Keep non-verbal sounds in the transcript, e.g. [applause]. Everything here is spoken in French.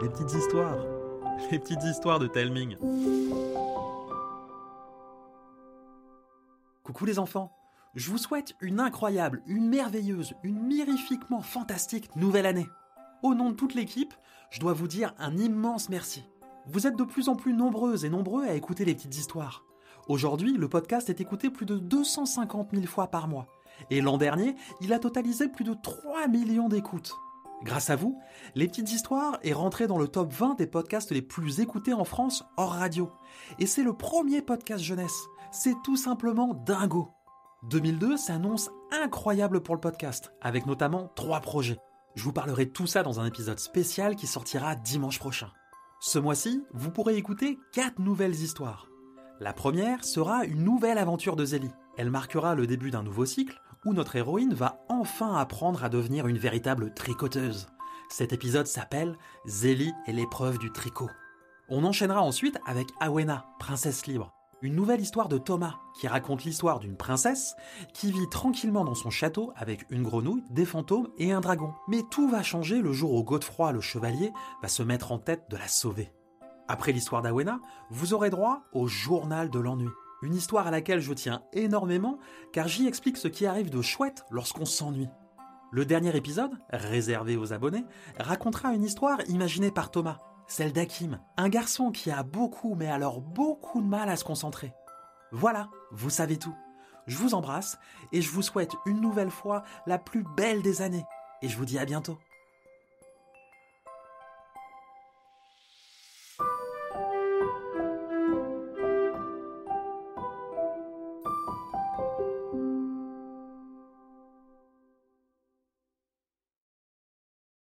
les petites histoires, [laughs] les petites histoires de Telming. Coucou les enfants, je vous souhaite une incroyable, une merveilleuse, une mirifiquement fantastique nouvelle année. Au nom de toute l'équipe, je dois vous dire un immense merci. Vous êtes de plus en plus nombreuses et nombreux à écouter les petites histoires. Aujourd'hui, le podcast est écouté plus de 250 000 fois par mois. Et l'an dernier, il a totalisé plus de 3 millions d'écoutes. Grâce à vous, Les Petites Histoires est rentré dans le top 20 des podcasts les plus écoutés en France hors radio. Et c'est le premier podcast jeunesse. C'est tout simplement dingo. 2002 s'annonce incroyable pour le podcast, avec notamment trois projets. Je vous parlerai de tout ça dans un épisode spécial qui sortira dimanche prochain. Ce mois-ci, vous pourrez écouter quatre nouvelles histoires. La première sera une nouvelle aventure de Zélie. Elle marquera le début d'un nouveau cycle où notre héroïne va enfin apprendre à devenir une véritable tricoteuse. Cet épisode s'appelle Zélie et l'épreuve du tricot. On enchaînera ensuite avec Awena, princesse libre. Une nouvelle histoire de Thomas qui raconte l'histoire d'une princesse qui vit tranquillement dans son château avec une grenouille, des fantômes et un dragon. Mais tout va changer le jour où Godefroy le chevalier va se mettre en tête de la sauver. Après l'histoire d'Awena, vous aurez droit au journal de l'ennui. Une histoire à laquelle je tiens énormément car j'y explique ce qui arrive de chouette lorsqu'on s'ennuie. Le dernier épisode, réservé aux abonnés, racontera une histoire imaginée par Thomas, celle d'Hakim, un garçon qui a beaucoup mais alors beaucoup de mal à se concentrer. Voilà, vous savez tout. Je vous embrasse et je vous souhaite une nouvelle fois la plus belle des années. Et je vous dis à bientôt.